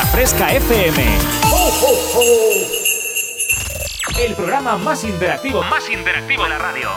La Fresca FM. El programa más interactivo, más interactivo de la radio.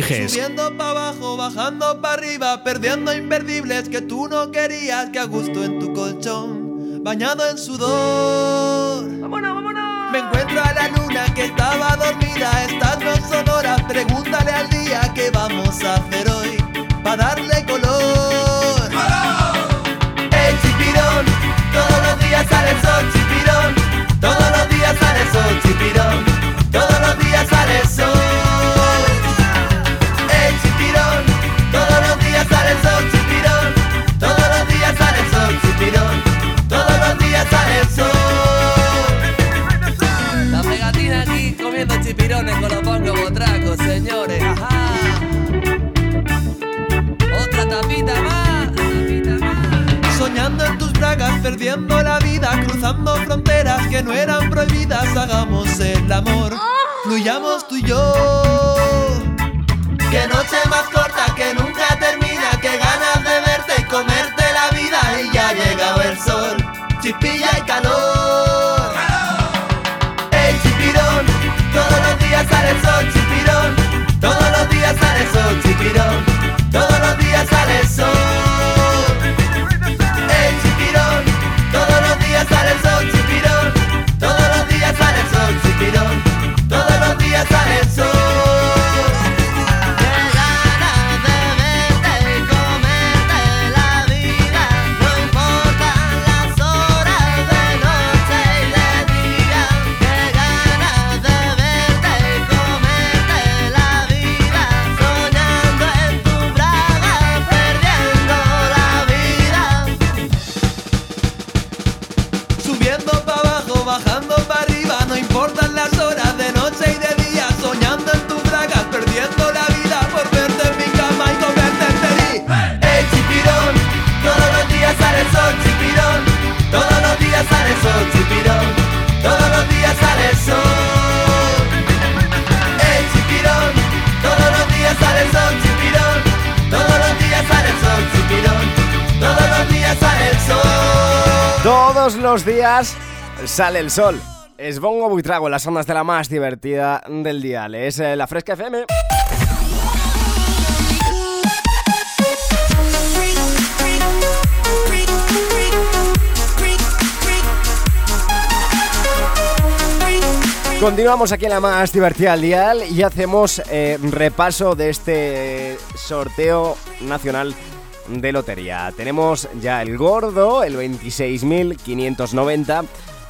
Eliges. Subiendo para abajo, bajando para arriba, perdiendo imperdibles que tú no querías, que a gusto en tu colchón, bañado en sudor. ¡Vámonos, vámonos! Me encuentro a la luna que estaba dormida, estas no son horas, pregúntale al día qué vamos a hacer hoy, para darle color. ¡El chipirón! Todos los días sale el sol, chipirón. Todos los días sale el sol, chipirón. Cruzando fronteras que no eran prohibidas. Hagamos el amor, fluyamos tú y yo. Que noche más corta que nunca termina, que ganas de verte y comerte la vida y ya ha llegado el sol, chipilla y calor. ¡Ey chipirón! Todos los días sale el sol, chipirón. Todos los días sale sol, chipirón. Todos los días sale el sol. Todos Los días sale el sol. Es Bongo Buitrago, las ondas de la más divertida del día. Es eh, la Fresca FM. Continuamos aquí en la más divertida del día y hacemos eh, repaso de este sorteo nacional de lotería. Tenemos ya el gordo, el 26.590.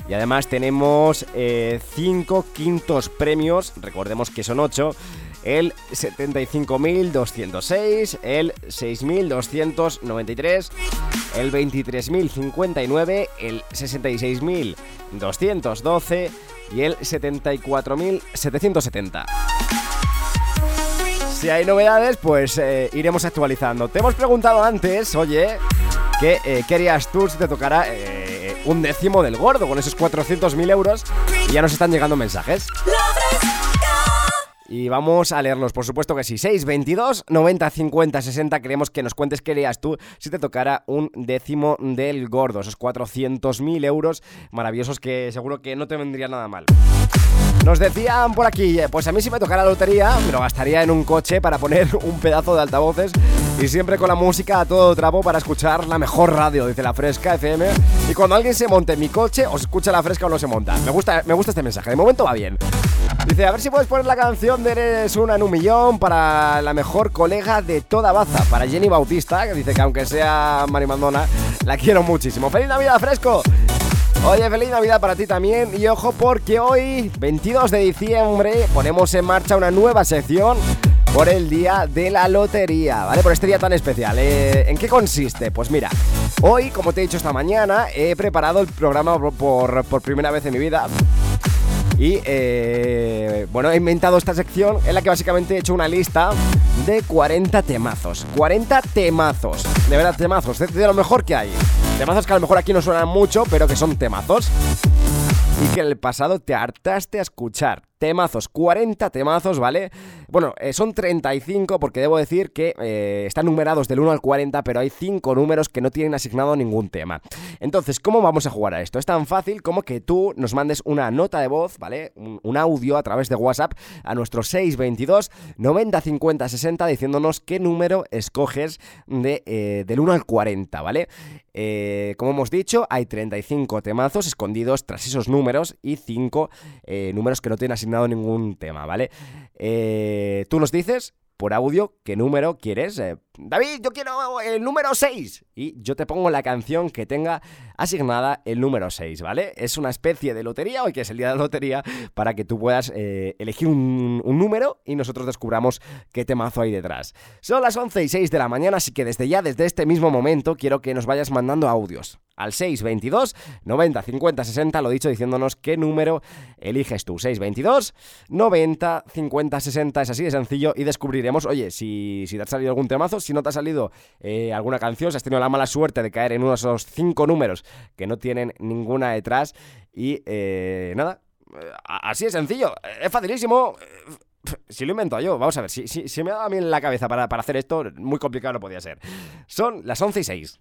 Y además tenemos 5 eh, quintos premios, recordemos que son 8, el 75.206, el 6.293, el 23.059, el 66.212 y el 74.770. Si hay novedades, pues eh, iremos actualizando. Te hemos preguntado antes, oye, ¿qué eh, querías tú si te tocara eh, un décimo del gordo con esos 400.000 euros? Y ya nos están llegando mensajes. Y vamos a leerlos, por supuesto que sí. 622 90 50 60. Queremos que nos cuentes qué harías tú si te tocara un décimo del gordo. Esos 400.000 euros maravillosos que seguro que no te vendría nada mal. Nos decían por aquí, pues a mí si me tocara la lotería, me lo gastaría en un coche para poner un pedazo de altavoces y siempre con la música a todo trapo para escuchar la mejor radio, dice la Fresca FM. Y cuando alguien se monte en mi coche, o escucha la Fresca o no se monta. Me gusta, me gusta este mensaje, de momento va bien. Dice, a ver si puedes poner la canción de Eres una en un millón para la mejor colega de toda Baza, para Jenny Bautista, que dice que aunque sea Mandona, la quiero muchísimo. ¡Feliz Navidad, Fresco! Oye, feliz Navidad para ti también y ojo porque hoy, 22 de diciembre, ponemos en marcha una nueva sección por el día de la lotería, ¿vale? Por este día tan especial. Eh, ¿En qué consiste? Pues mira, Hoy, como te he dicho esta mañana, he preparado el programa por, por primera vez en mi vida. Y eh, bueno, he inventado esta sección en la que básicamente he hecho una lista de 40 temazos. 40 temazos. De verdad, temazos. De, lo mejor que hay. Temazos que a lo mejor aquí no suenan mucho, pero que son temazos. Y que en el pasado te hartaste a escuchar temazos, 40 temazos, ¿vale? Bueno, eh, son 35 porque debo decir que eh, están numerados del 1 al 40, pero hay 5 números que no tienen asignado ningún tema. Entonces, ¿cómo vamos a jugar a esto? Es tan fácil como que tú nos mandes una nota de voz, ¿vale? Un, audio a través de WhatsApp a nuestro 622 90 50 60 diciéndonos qué número escoges de, eh, del 1 al 40, ¿vale? Como hemos dicho, hay 35 temazos escondidos tras esos números y 5 números que no tienen asignado ningún tema, ¿vale? Eh, tú nos dices por audio qué número quieres. David, yo quiero el número 6. Y yo te pongo la canción que tenga asignada el número 6, ¿vale? Es una especie de lotería, hoy que es el día de la lotería, para que tú puedas eh, elegir un, número y nosotros descubramos qué temazo hay detrás. Son las 11 y 6 de la mañana, así que desde ya, desde este mismo momento, quiero que nos vayas mandando audios al 622 90 50 60, lo dicho, diciéndonos qué número eliges tú. 622 90 50 60, es así de sencillo y descubriremos, oye, si, si te ha salido algún temazo, no te ha salido eh, alguna canción, si has tenido la mala suerte de caer en uno de esos cinco números que no tienen ninguna detrás y eh, nada, eh, así de sencillo, es facilísimo. Si lo invento yo, vamos a ver, si, si, me ha dado a mí en la cabeza para, para hacer esto, muy complicado no podía ser. Son las 11 y 6.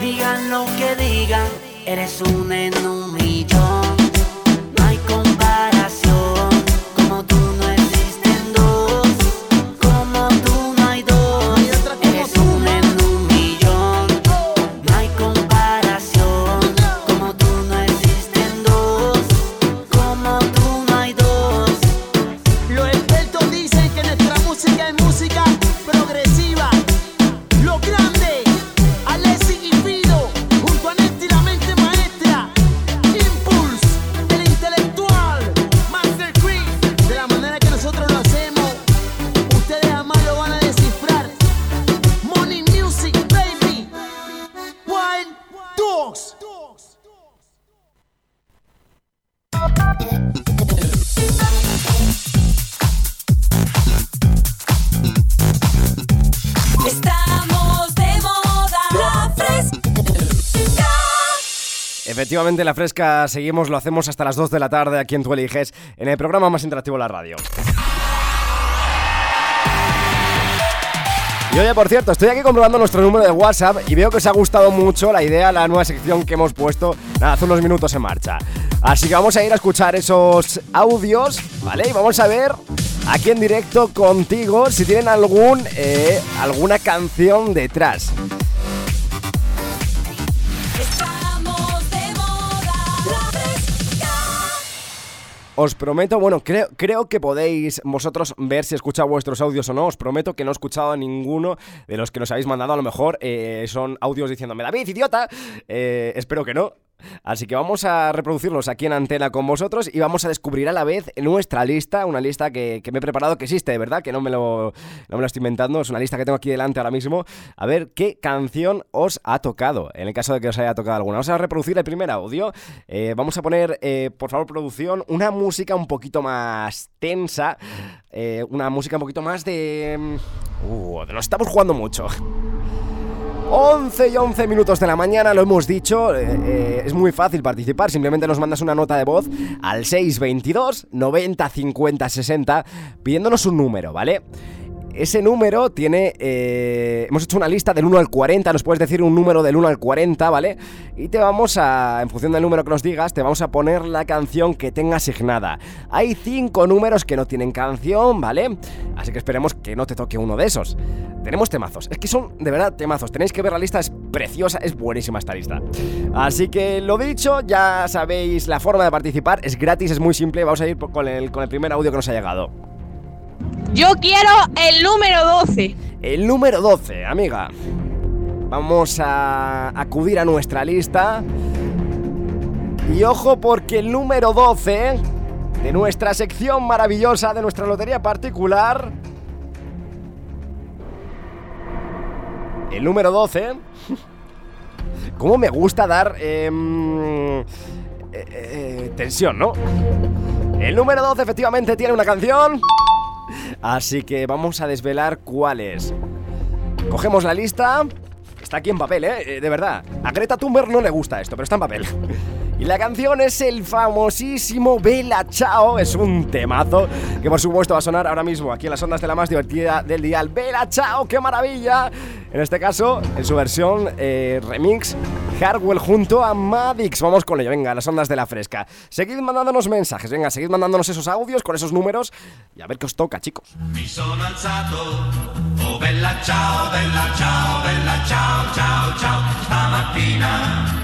Digan lo que digan, eres un en. Estamos de moda, la fresca. Efectivamente, la fresca seguimos, lo hacemos hasta las 2 de la tarde aquí en Tu Eliges, en el programa más interactivo de la radio. Y oye, por cierto, estoy aquí comprobando nuestro número de WhatsApp y veo que os ha gustado mucho la idea, la nueva sección que hemos puesto hace unos minutos en marcha. Así que vamos a ir a escuchar esos audios, ¿vale? Y vamos a ver aquí en directo contigo si tienen algún, eh, alguna canción detrás. Os prometo, bueno, creo, creo que podéis vosotros ver si he escuchado vuestros audios o no. Os prometo que no he escuchado a ninguno de los que nos habéis mandado. A lo mejor eh, son audios diciéndome, David, idiota. Eh, espero que no. Así que vamos a reproducirlos aquí en antena con vosotros y vamos a descubrir a la vez nuestra lista, una lista que, me he preparado, que existe, de verdad, que no me, lo, no me lo estoy inventando, es una lista que tengo aquí delante ahora mismo. A ver qué canción os ha tocado, en el caso de que os haya tocado alguna. Vamos a reproducir el primer audio. Eh, vamos a poner, eh, por favor, producción, una música un poquito más tensa, eh, una música un poquito más de... Mm, uh, nos estamos jugando mucho. 11 y 11 minutos de la mañana, lo hemos dicho, eh, eh, es muy fácil participar, simplemente nos mandas una nota de voz al 622 90 50 60 pidiéndonos un número, ¿vale? Ese número tiene... Eh, hemos hecho una lista del 1 al 40, nos puedes decir un número del 1 al 40, ¿vale? Y te vamos a, en función del número que nos digas, te vamos a poner la canción que tenga asignada. Hay 5 números que no tienen canción, ¿vale? Así que esperemos que no te toque uno de esos. Tenemos temazos, es que son de verdad temazos, tenéis que ver la lista, es preciosa, es buenísima esta lista. Así que lo dicho, ya sabéis la forma de participar, es gratis, es muy simple, vamos a ir con el, con el primer audio que nos ha llegado. Yo quiero el número 12. El número 12, amiga. Vamos a acudir a nuestra lista. Y ojo porque el número 12 de nuestra sección maravillosa, de nuestra lotería particular... El número 12... ¿Cómo me gusta dar em, eh, eh, tensión, no? El número 12 efectivamente tiene una canción... Así que vamos a desvelar cuál es. Cogemos la lista. Está aquí en papel, ¿eh? De verdad. A Greta Thunberg no le gusta esto, pero está en papel. Y la canción es el famosísimo Bella Chao. Es un temazo que por supuesto va a sonar ahora mismo aquí en las ondas de la más divertida del dial. Bella Chao, qué maravilla. En este caso, en su versión eh, remix, Hardwell junto a Madix. Vamos con ello, venga, las ondas de la fresca. Seguid mandándonos mensajes, venga, seguid mandándonos esos audios con esos números y a ver qué os toca, chicos. Mi sono alzato, oh bella ciao, bella ciao, bella ciao, ciao, ciao. Stamattina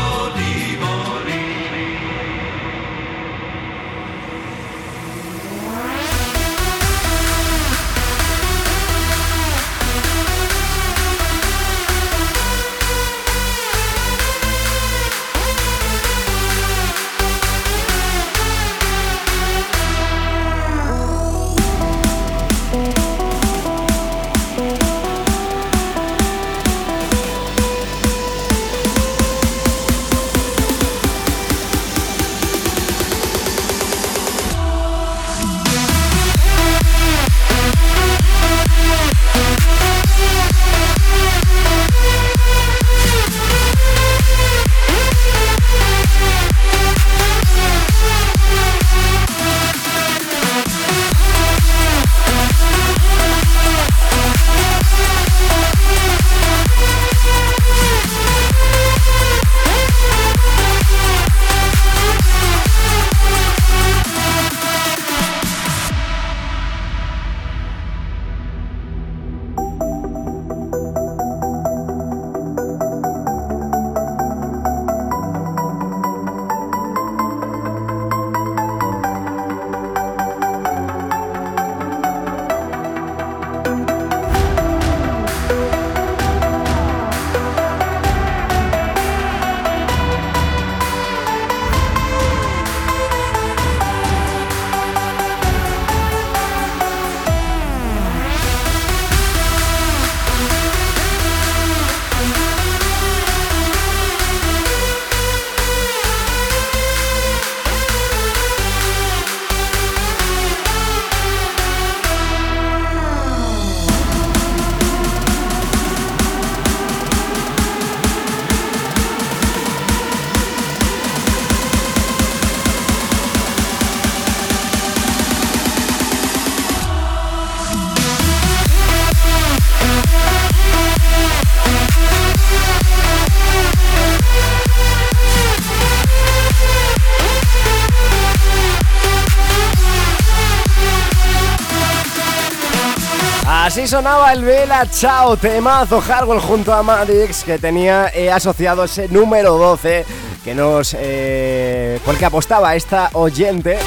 sonaba el Vela Chao, temazo Hardwell junto a Madix que tenía eh, asociado ese número 12 que nos eh, por el que apostaba esta oyente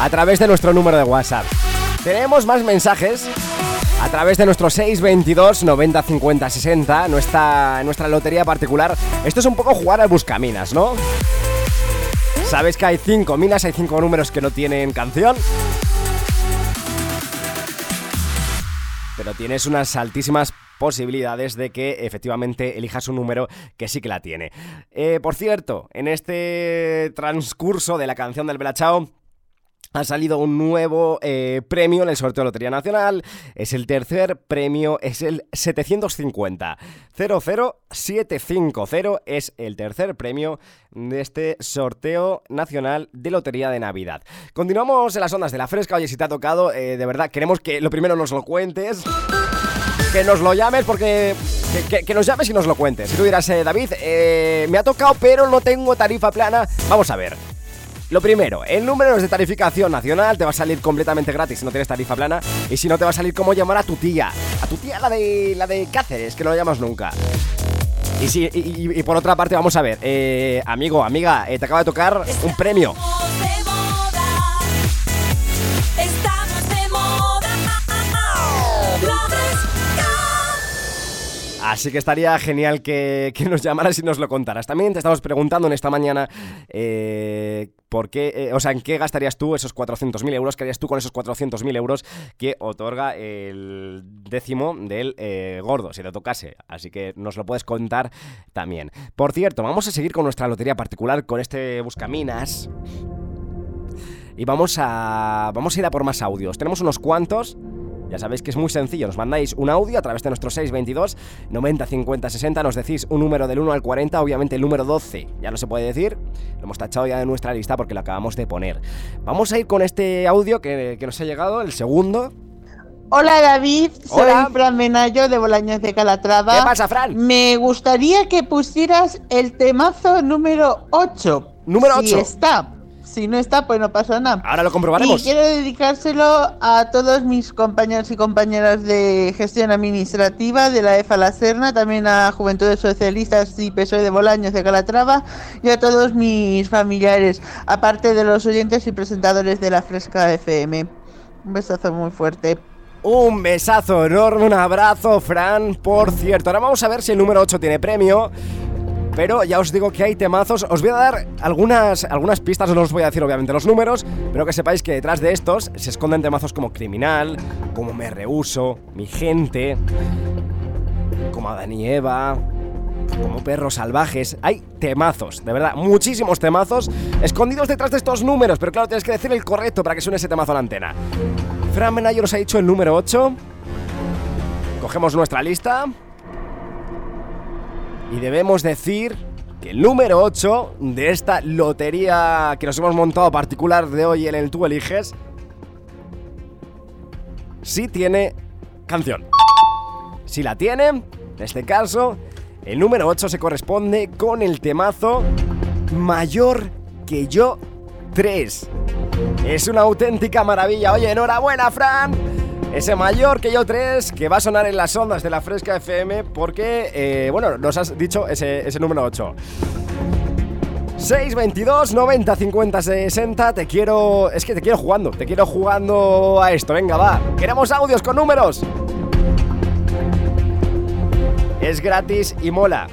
a través de nuestro número de WhatsApp. Tenemos más mensajes a través de nuestro 622 90 50 60, nuestra, nuestra lotería particular. Esto es un poco jugar al buscaminas, ¿no? Sabes que hay cinco minas, hay cinco números que no tienen canción. Pero tienes unas altísimas posibilidades de que efectivamente elijas un número que sí que la tiene. Eh, por cierto, en este transcurso de la canción del Belachao ha salido un nuevo eh, premio en el sorteo de Lotería Nacional. Es el tercer premio, es el 750. 00750 es el tercer premio de este sorteo nacional de Lotería de Navidad. Continuamos en las ondas de la fresca. Oye, si te ha tocado, eh, de verdad, queremos que lo primero nos lo cuentes. Que nos lo llames porque... Que, nos llames y nos lo cuentes. Si tú dirás, eh, David, me ha tocado pero no tengo tarifa plana. Vamos a ver. Lo primero, el número es de tarificación nacional, te va a salir completamente gratis si no tienes tarifa plana y si no te va a salir como llamar a tu tía, a tu tía la de la de Cáceres, que no la llamas nunca. Y, y, y- y por otra parte, vamos a ver, eh, amigo, amiga, eh, te acaba de tocar un premio. Así que estaría genial que, nos llamaras y nos lo contaras. También te estamos preguntando en esta mañana eh, por qué, eh, o sea, en qué gastarías tú esos 400.000 euros, qué harías tú con esos 400.000 euros que otorga el décimo del eh, gordo, si te tocase. Así que nos lo puedes contar también. Por cierto, vamos a seguir con nuestra lotería particular, con este Buscaminas. Y vamos a, vamos a ir a por más audios. Tenemos unos cuantos. Ya sabéis que es muy sencillo, nos mandáis un audio a través de nuestro 622 90 50 60, nos decís un número del 1 al 40, obviamente el número 12 ya no se puede decir, lo hemos tachado ya de nuestra lista porque lo acabamos de poner. Vamos a ir con este audio que, que nos ha llegado, el segundo. Hola David, soy Hola. Fran Menayo de Bolaños de Calatrava. ¿Qué pasa, Fran? Me gustaría que pusieras el temazo número 8. Número Si 8. está. Si no está, pues no pasa nada. Ahora lo Y comprobaremos. quiero dedicárselo a todos mis compañeros y compañeras de gestión administrativa de la EFA La Serna, también a Juventudes Socialistas y PSOE de Bolaños de Calatrava y a todos mis familiares, aparte de los oyentes y presentadores de la Fresca FM. Un besazo muy fuerte. Un besazo enorme, un abrazo, Fran. Por cierto, ahora vamos a ver si el número 8 tiene premio. Pero ya os digo que hay temazos. Os voy a dar algunas, algunas pistas, no os voy a decir obviamente los números, pero que sepáis que detrás de estos se esconden temazos como Criminal, como Me Rehuso, Mi Gente, como Adán y Eva, como Perros Salvajes. Hay temazos, de verdad, muchísimos temazos escondidos detrás de estos números, pero claro, tienes que decir el correcto para que suene ese temazo a la antena. Fran Menayo nos ha dicho el número 8. Cogemos nuestra lista. Y debemos decir que el número 8 de esta lotería que nos hemos montado particular de hoy en el Tú Eliges, sí tiene canción. Si la tiene, en este caso, el número 8 se corresponde con el temazo Mayor que yo 3. Es una auténtica maravilla. Oye, enhorabuena, Fran. Ese mayor que yo 3 que va a sonar en las ondas de la Fresca FM porque, eh, bueno, nos has dicho ese, ese número 8. 622 90 50 60 Te quiero... Es que te quiero jugando Te quiero jugando a esto. Venga, va Queremos audios con números. Es gratis y mola.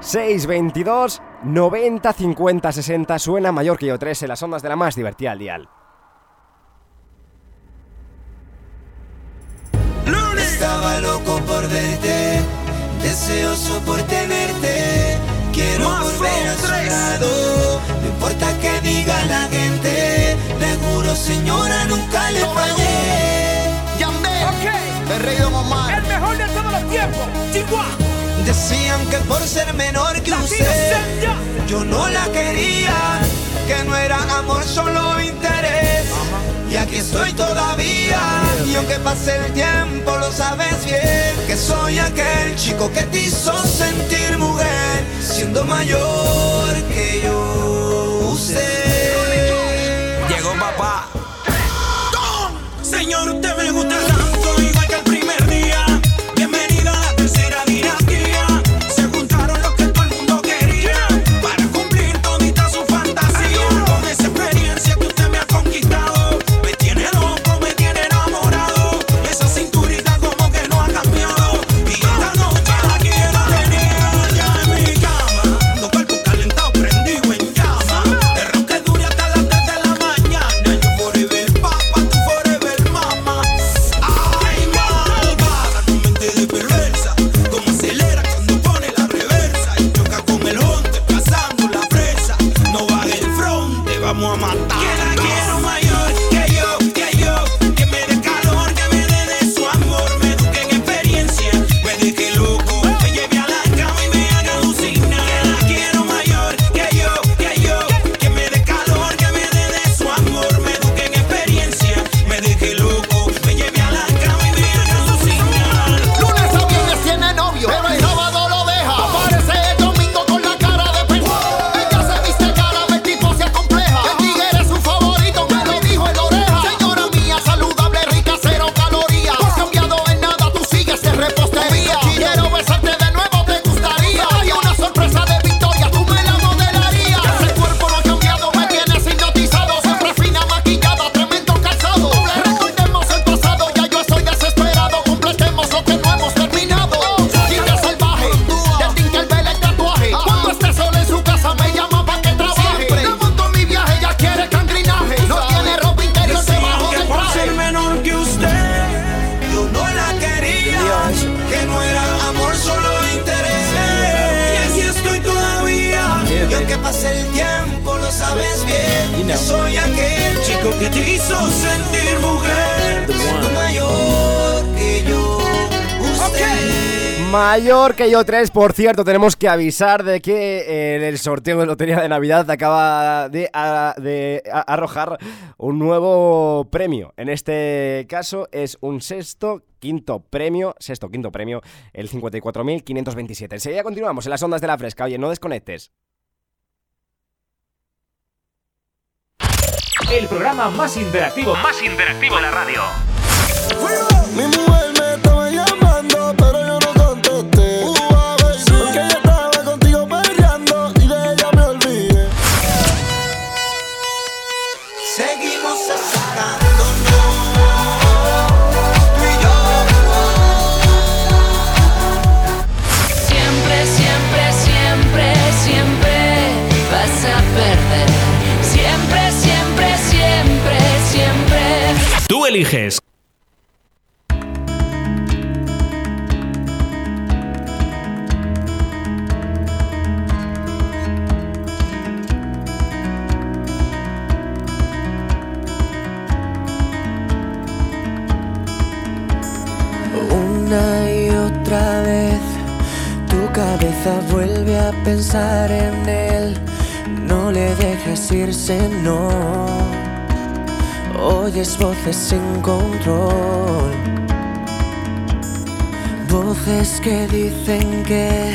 ...622... 90 50 60 Suena mayor que yo 3 En las ondas de la más divertida al dial Estaba loco por verte, deseoso por tenerte. Quiero volver a su lado, no importa que diga la gente. Le juro, señora, nunca le fallé. El rey Don Omar. El mejor de todos los tiempos. Chihuahua. Decían que por ser menor que usted, yo no la quería, que no era amor, solo interés. Y aquí estoy todavía, y aunque pase el tiempo, lo sabes bien, que soy aquel chico que te hizo sentir mujer, siendo mayor que yo usted. Llegó papá. ¡Tom! Señor, usted me gusta la que yo 3, por cierto, tenemos que avisar de que eh, el sorteo de Lotería de Navidad acaba de, arrojar un nuevo premio. En este caso es un sexto quinto premio, sexto, quinto premio, el 54.527. Enseguida continuamos en las ondas de la fresca. Oye, no desconectes. El programa más interactivo, más interactivo de la radio. eliges. Una y otra vez tu cabeza vuelve a pensar en él. No le dejas irse, no Voces sin control. Voces que dicen que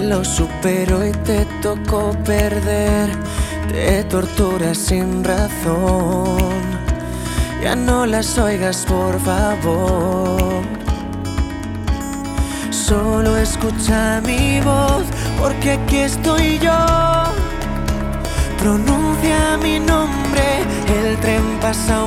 lo superó y te tocó perder. Te torturas sin razón. Ya no las oigas, por favor. Solo escucha mi voz, porque aquí estoy yo. Pronuncia mi nombre, el tren pasa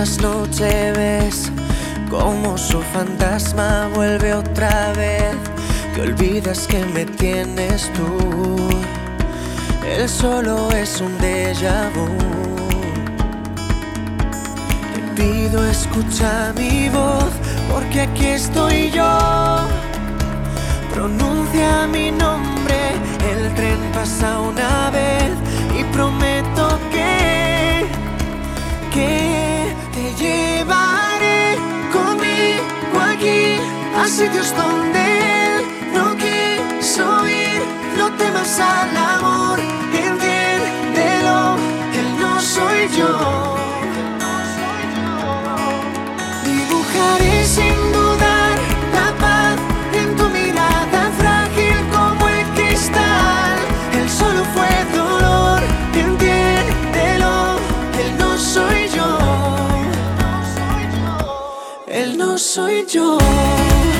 Noche tras noche ves como su fantasma vuelve otra vez. Que olvidas que me tienes tú. Él solo es un déjà vu. Te pido escucha mi voz, porque aquí estoy yo. Pronuncia mi nombre, el tren pasa una vez y prometo que, que te llevaré conmigo aquí a sitios donde él no quiso ir. No temas al amor, entiéndelo, él no soy yo. Soy yo.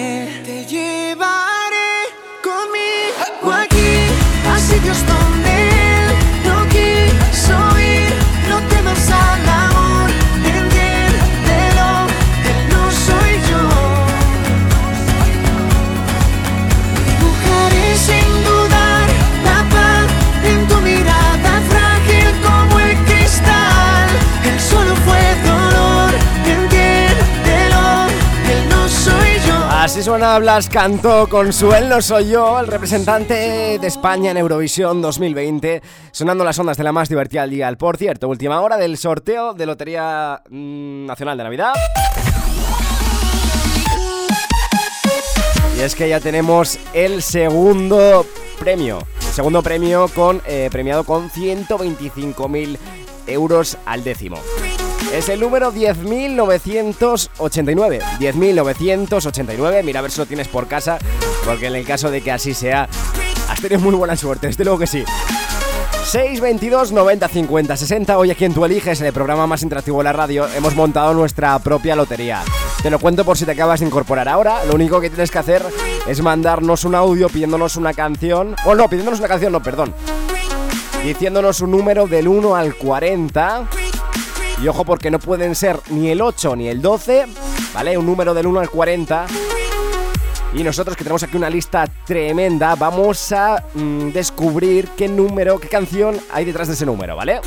Así suena Blas Cantó con su Él no soy yo, el representante de España en Eurovisión 2020, sonando las ondas de la más divertida al día. Por cierto, última hora del sorteo de Lotería mm, Nacional de Navidad. Y es que ya tenemos el segundo premio. El segundo premio con eh, premiado con 125.000 euros al décimo. Es el número 10.989. 10.989. Mira a ver si lo tienes por casa. Porque en el caso de que así sea, has tenido muy buena suerte. Desde luego que sí. 622 90 50 60. Hoy aquí en Tú Eliges, el programa más interactivo de la radio, hemos montado nuestra propia lotería. Te lo cuento por si te acabas de incorporar ahora. Lo único que tienes que hacer es mandarnos un audio pidiéndonos una canción. O no, pidiéndonos una canción, no, perdón. Diciéndonos un número del 1 al 40. Y ojo porque no pueden ser ni el 8 ni el 12, ¿vale? Un número del 1 al 40. Y nosotros que tenemos aquí una lista tremenda, vamos a mm, descubrir qué número, qué canción hay detrás de ese número, ¿vale?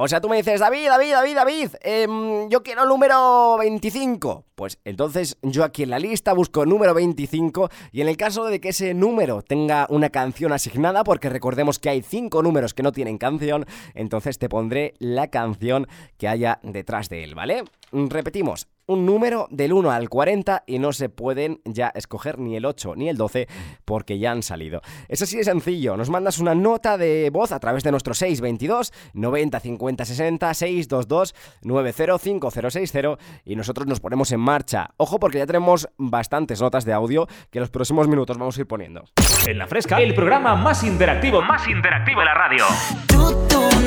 O sea, tú me dices, David, David, David, David, em, yo quiero el número 25. Pues entonces yo aquí en la lista busco número 25 y en el caso de que ese número tenga una canción asignada, porque recordemos que hay 5 números que no tienen canción, entonces te pondré la canción que haya detrás de él, ¿vale? Repetimos, un número del 1 al 40 y no se pueden ya escoger ni el 8 ni el 12 porque ya han salido. Es así de sencillo, nos mandas una nota de voz a través de nuestro 622 90 50 60 622 905060 y nosotros nos ponemos en marcha. Ojo porque ya tenemos bastantes notas de audio que en los próximos minutos vamos a ir poniendo. En la fresca, el programa más interactivo, más interactivo de la radio.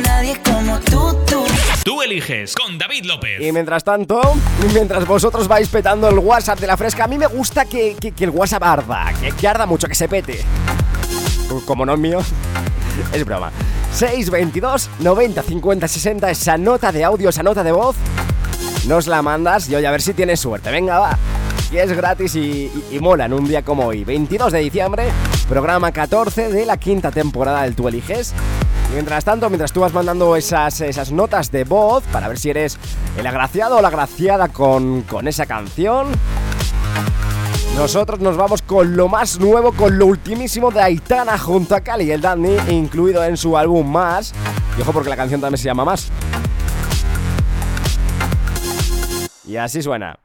nadie como tú, tú. Tú eliges con David López. Y mientras tanto, mientras vosotros vais petando el WhatsApp de la fresca, a mí me gusta que, que- el WhatsApp arda, que, arda mucho, que se pete. Como no es mío, es broma. 622 90 50 60, esa nota de audio, esa nota de voz, nos la mandas y oye, a ver si tienes suerte. Venga, va. Y es gratis y, y- y mola en un día como hoy, 22 de diciembre, programa 14 de la quinta temporada del Tú Eliges. Mientras tanto, mientras tú vas mandando esas, esas notas de voz para ver si eres el agraciado o la agraciada con, con esa canción, nosotros nos vamos con lo más nuevo, con lo ultimísimo de Aitana junto a Cali y el Dandy, incluido en su álbum Más. Y ojo porque la canción también se llama Más. Y así suena.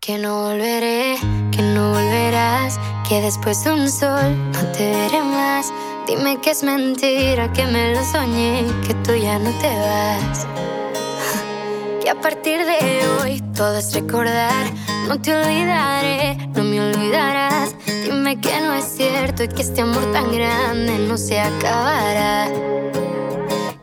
Que no volveré, que no volverás, que después de un sol no te veré más. Dime que es mentira, que me lo soñé, que tú ya no te vas. Que a partir de hoy todo es recordar, no te olvidaré, no me olvidarás. Dime que no es cierto y que este amor tan grande no se acabará.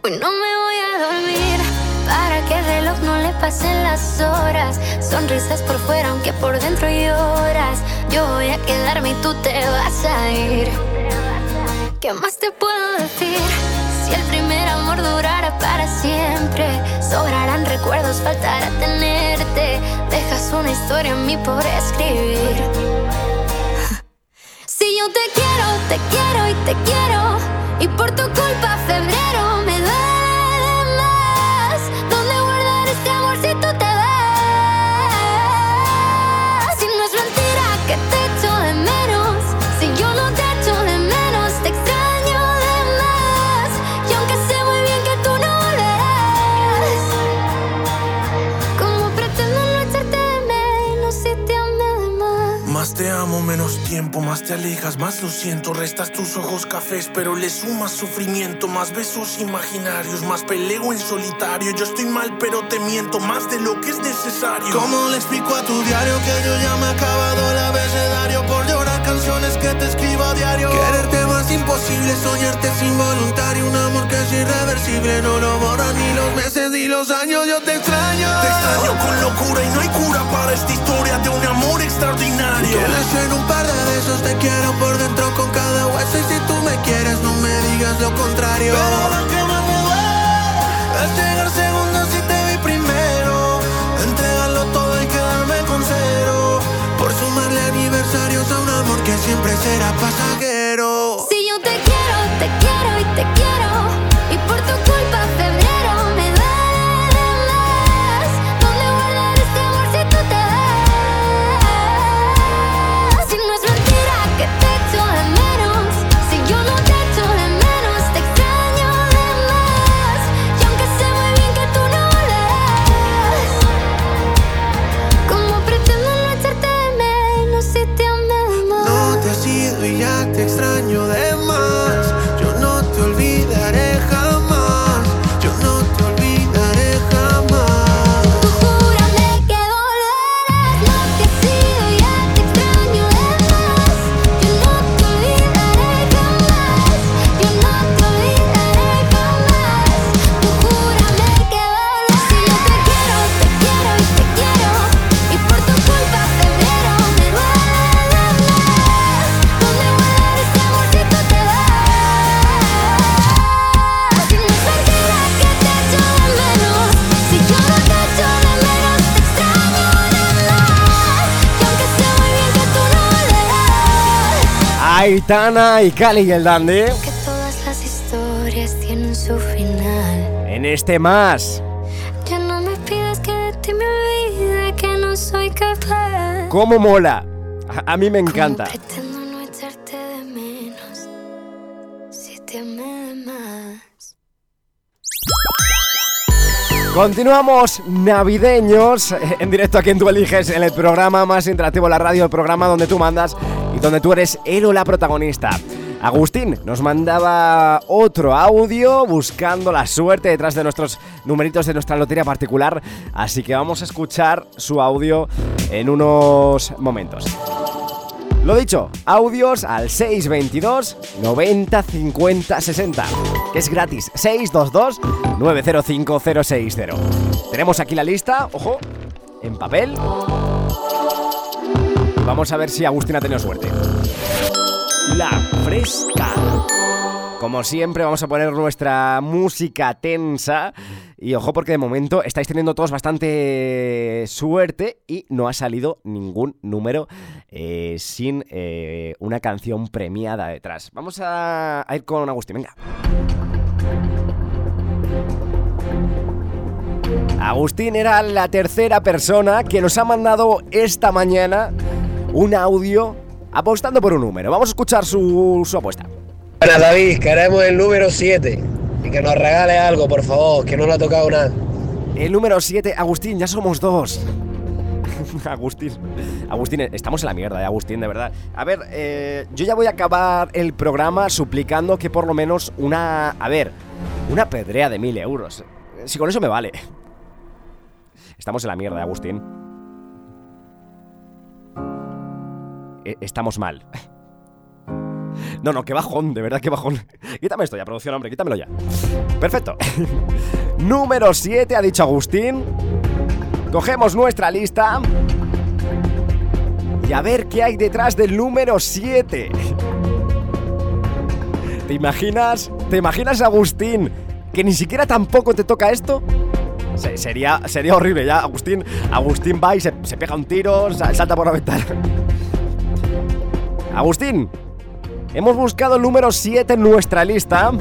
Hoy no me voy a dormir para que el reloj no le pasen las horas. Sonrisas por fuera, aunque por dentro lloras. Yo voy a quedarme y tú te vas a ir. ¿Qué más te puedo decir? Si el primer amor durara para siempre, sobrarán recuerdos, faltará tenerte. Dejas una historia en mí por escribir. Si yo te quiero, te quiero y te quiero. Y por tu culpa febrero menos tiempo, más te alejas, más lo siento. Restas tus ojos cafés, pero le sumas sufrimiento. Más besos imaginarios, más peleo en solitario. Yo estoy mal, pero te miento más de lo que es necesario. ¿Cómo le explico a tu diario que yo ya me he acabado el abecedario por llorar canciones que te escribo a diario? Quererte más imposible, soñarte es involuntario. Un amor que es irreversible, no lo borran ni los meses ni los años. Yo te extraño. Te extraño con locura y no hay cura para esta historia de un amor extraordinario. Quieres en un par de besos, te quiero por dentro con cada hueso. Y si tú me quieres, no me digas lo contrario. Pero lo que más me duele es llegar segundo si te vi primero. Entregarlo todo y quedarme con cero. Por sumarle aniversarios a un amor que siempre será pasajero. Si yo te quiero, te quiero y te quiero. Te Aitana y Cali y el Dandy. que todas las historias tienen su final. En este más. Ya no me pidas que de ti me olvide, que no soy capaz. ¿Cómo mola? A, a mí me encanta. Pretendo no echarte de menos, si te amé de más. Continuamos navideños en directo aquí en Tú Eliges, en el programa más interactivo la radio, el programa donde tú mandas y donde tú eres él o la protagonista. Agustín nos mandaba otro audio buscando la suerte detrás de nuestros numeritos de nuestra lotería particular, así que vamos a escuchar su audio en unos momentos. Lo dicho, audios al 622 90 50 60, que es gratis, 622 905 060. Tenemos aquí la lista, ojo, en papel. Vamos a ver si Agustín ha tenido suerte. La fresca. Como siempre, vamos a poner nuestra música tensa. Y ojo, porque de momento estáis teniendo todos bastante suerte y no ha salido ningún número eh, sin eh, una canción premiada detrás. Vamos a, a ir con Agustín, venga. Agustín era la tercera persona que nos ha mandado esta mañana un audio apostando por un número. Vamos a escuchar su, su apuesta. Buenas David, queremos el número 7. Y que nos regale algo, por favor, que no le ha tocado nada. El número 7, Agustín, ya somos dos. Agustín. Agustín, estamos en la mierda, eh, Agustín, de verdad. A ver, eh, yo ya voy a acabar el programa suplicando que por lo menos una. A ver, una pedrea de mil euros. Si con eso me vale. Estamos en la mierda, eh, Agustín. Eh, Estamos mal. No, no, qué bajón, de verdad, qué bajón. Quítame esto ya, producción, hombre, quítamelo ya. Perfecto. Número 7, ha dicho Agustín. Cogemos nuestra lista. Y a ver qué hay detrás del número 7. ¿Te imaginas? ¿Te imaginas, Agustín, que ni siquiera tampoco te toca esto? Se- sería, sería horrible ya, Agustín. Agustín va y se, se pega un tiro, sa- salta por la ventana. Agustín, hemos buscado el número 7 en nuestra lista.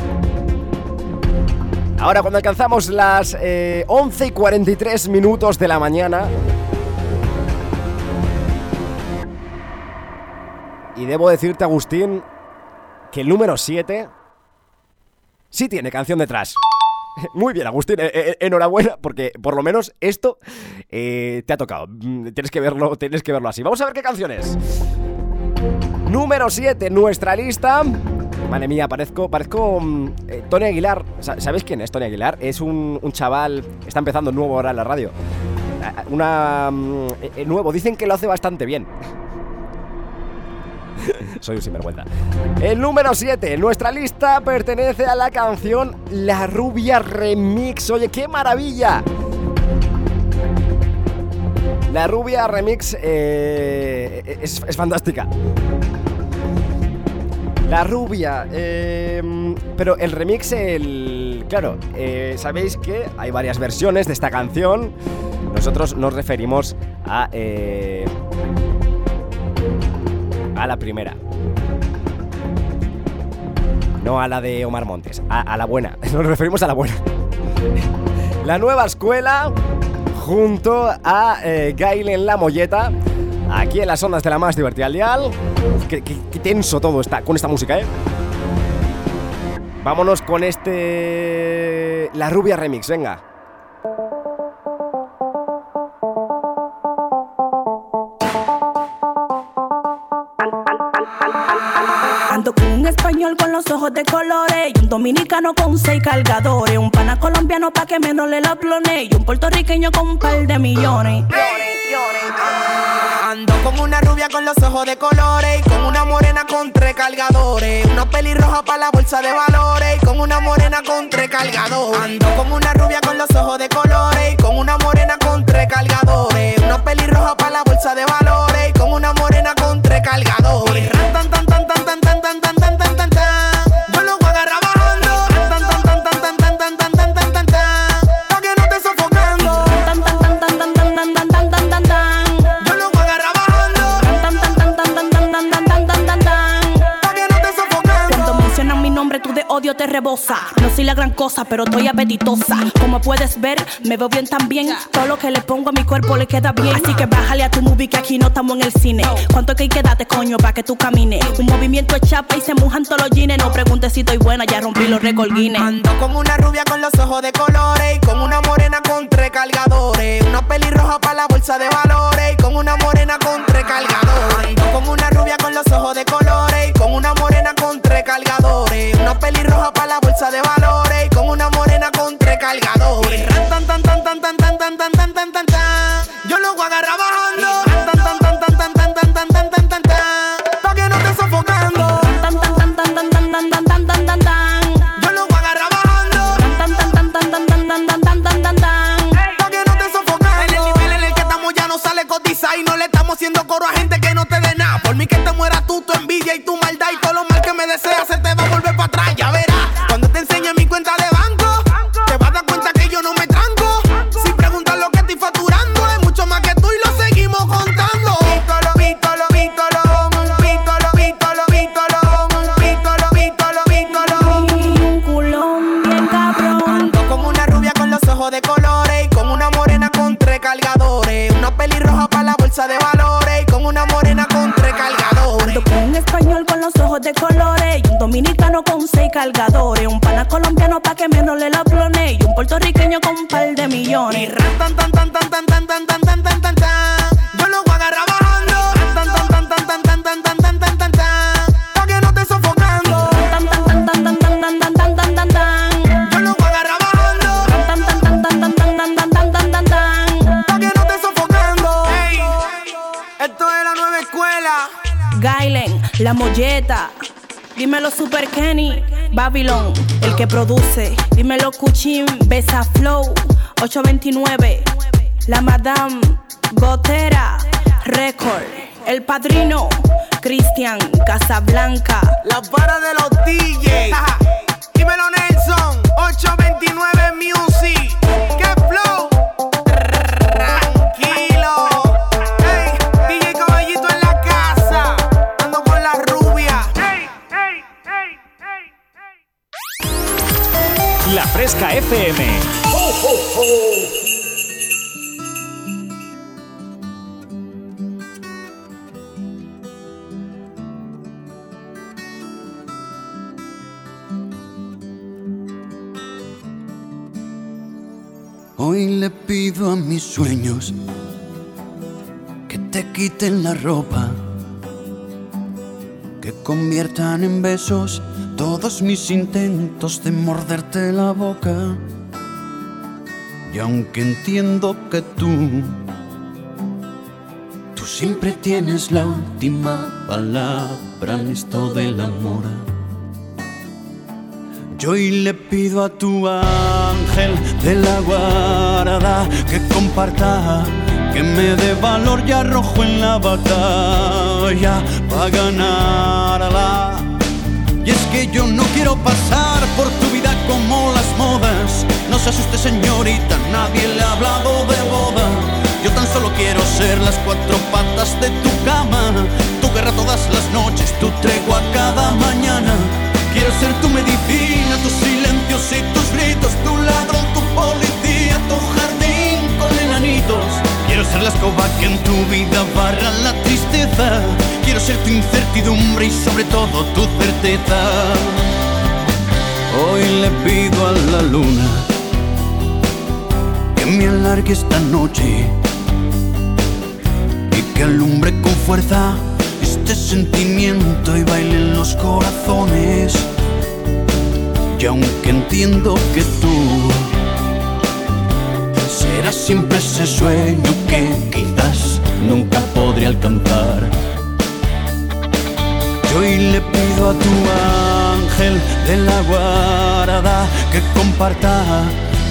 Ahora, cuando alcanzamos las eh, 11 y 43 minutos de la mañana. Y debo decirte, Agustín, que el número 7 sí tiene canción detrás. Muy bien, Agustín, eh, eh, enhorabuena, porque por lo menos esto eh, te ha tocado. Mm, Tienes que verlo, tienes que verlo así. Vamos a ver qué canción es. Número 7, nuestra lista. Madre mía, parezco, parezco mm, eh, Tony Aguilar. Sa- ¿Sabéis quién es Tony Aguilar? Es un, un chaval, está empezando nuevo ahora en la radio. Una... mm, eh, eh, nuevo, dicen que lo hace bastante bien. Soy un sinvergüenza. El número 7, nuestra lista pertenece a la canción La Rubia Remix. Oye, qué maravilla. La Rubia Remix es fantástica. La rubia, eh, pero el remix, el... Claro, eh, sabéis que hay varias versiones de esta canción. Nosotros nos referimos a... eh, a la primera. No a la de Omar Montes, a, la buena. Nos referimos a la buena. La nueva escuela junto a eh, Gail La Molleta. Aquí en las ondas de la más divertida al dial. Qué- qué tenso todo está con esta música, ¿eh? Vámonos con este... La Rubia Remix, venga. Español con los ojos de colores y un dominicano con seis cargadores, un pana colombiano pa' que menos le la plone y un puertorriqueño con un par de millones. Ando con una rubia con los ojos de colores y con una morena con tres cargadores. Una pelirroja para la bolsa de valores y con una morena con tres cargadores. Ando con una rubia con los ojos de colores y con una morena con tres cargadores. Una pelirroja para la bolsa de valores y con una morena con tres cargadores. De te rebosa. No soy la gran cosa, pero estoy apetitosa. Como puedes ver, me veo bien también. Todo lo que le pongo a mi cuerpo le queda bien. Así que bájale a tu movie que aquí no estamos en el cine. ¿Cuánto que hay que darte, coño, para que tú camines? Un movimiento es chapa y se mojan todos los jeans. No preguntes si estoy buena, ya rompí los récords Guinness. Ando con una rubia con los ojos de colores y con una morena con tres cargadores. Una pelirroja para la bolsa de valores y con una morena con tres cargadores. Ando con una rubia los ojos de colores y con una morena con tres cargadores. Una pelirroja para la bolsa de valores y con una morena con tres cargadores. Tan tan tan tan tan tan tan tan tan tan tan tan. Yo lo voy a agarrar bajando. Ran, tan tan tan tan tan tan tan tan tan tan tan tan. Pa' que no esté sofocando. Tan tan tan tan tan tan tan tan tan tan tan tan. Yo lo voy a agarrar bajando. Tan tan tan tan tan tan tan tan tan tan tan tan. Pa' que no te sofocando. En el nivel en el que estamos ya no sale cotiza y no le estamos haciendo coro a Por mí que te mueras tú, tu envidia y tu maldad y todo lo mal que me deseas se te va a volver para atrás. Ya verás, y un dominicano con seis cargadores. que me enrolé los clones y un puertorriqueño con un par de millones. Tan, tan, tan, tan, tan, tan, tan, tan, tan, tan, tan, tan. Yo lo voy a agarrar bajando. Tan, tan, tan, tan, tan, tan, tan, tan, tan, tan, tan, tan. Pa' que no esté sofocando. Tan, tan, tan, tan, tan, tan, tan, tan, tan, tan, tan, tan. Yo lo voy a agarrar bajando. Tan, tan, tan, tan, tan, tan, tan, tan, tan, tan, tan, tan. Pa' que no esté sofocando. Ey, esto es la nueva escuela. Gailen, la molleta. Dímelo Super Kenny, Babylon, el que produce. Dímelo Cuchín, Besa Flow, 829. La Madame, Gotera, Record. El Padrino, Cristian, Casablanca. La para de los DJs. Dímelo Nelson, 829 Music. ¡Qué flow! FM. Hoy le pido a mis sueños que te quiten la ropa, que conviertan en besos todos mis intentos de morderte la boca. Y aunque entiendo que tú, tú siempre tienes la última palabra en esto del amor. Yo hoy le pido a tu ángel de la guarda que comparta, que me dé valor y arrojo en la batalla para ganarla. Que yo no quiero pasar por tu vida como las modas. No se asuste señorita, nadie le ha hablado de boda. Yo tan solo quiero ser las cuatro patas de tu cama, tu guerra todas las noches, tu tregua cada mañana. Quiero ser tu medicina, tus silencios y tus gritos, tu ladrón, tu policía, tu jardín con enanitos. Quiero ser la escoba que en tu vida barra la tristeza. Quiero ser tu incertidumbre y sobre todo tu certeza. Hoy le pido a la luna que me alargue esta noche y que alumbre con fuerza este sentimiento y bailen los corazones. Y aunque entiendo que tú siempre ese sueño que quizás nunca podré alcanzar. Yo hoy le pido a tu ángel de la guarda que comparta,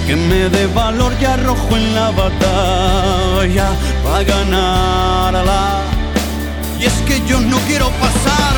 que me dé valor y arrojo en la batalla para ganarla. Y es que yo no quiero pasar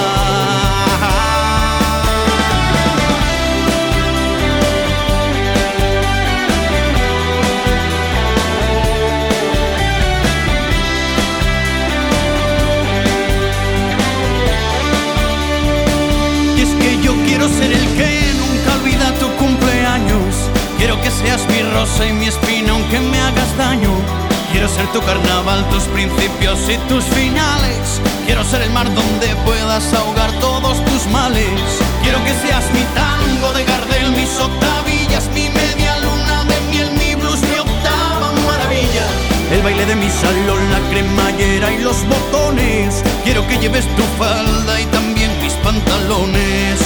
Quiero ser el que nunca olvida tu cumpleaños. Quiero que seas mi rosa y mi espina aunque me hagas daño. Quiero ser tu carnaval, tus principios y tus finales. Quiero ser el mar donde puedas ahogar todos tus males. Quiero que seas mi tango de Gardel, mis octavillas, mi media luna de miel, mi blues, mi octava maravilla. El baile de mi salón, la cremallera y los botones. Quiero que lleves tu falda y también mis pantalones.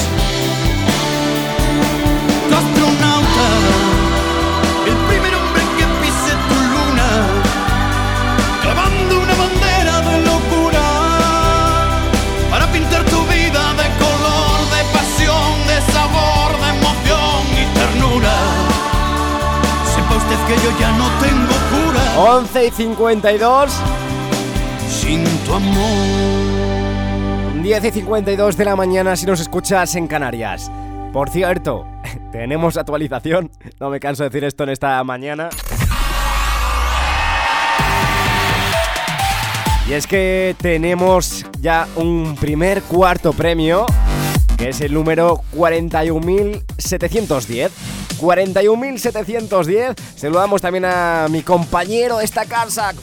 11 y 52. sin tu amor. 10 y 52 de la mañana si nos escuchas en Canarias. Por cierto, Tenemos actualización. No me canso de decir esto en esta mañana. Y es que tenemos ya un primer cuarto premio, que es el número 41.710. 41.710. Se lo damos también a mi compañero de esta casa.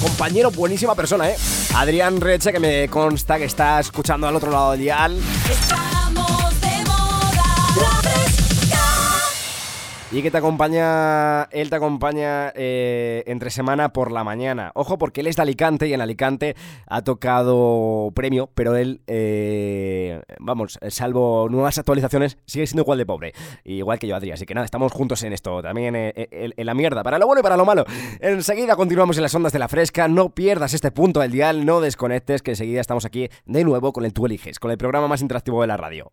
Compañero, buenísima persona, ¿eh? Adrián Reche, que me consta que está escuchando al otro lado del dial. Y que te acompaña, él te acompaña eh, entre semana por la mañana. Ojo, porque él es de Alicante y en Alicante ha tocado premio, pero él, eh, vamos, salvo nuevas actualizaciones, sigue siendo igual de pobre. Igual que yo, Adri. Así que nada, estamos juntos en esto, también eh, en, en la mierda, para lo bueno y para lo malo. Enseguida continuamos en las ondas de la fresca. No pierdas este punto del dial, no desconectes, que enseguida estamos aquí de nuevo con el Tú Eliges, con el programa más interactivo de la radio.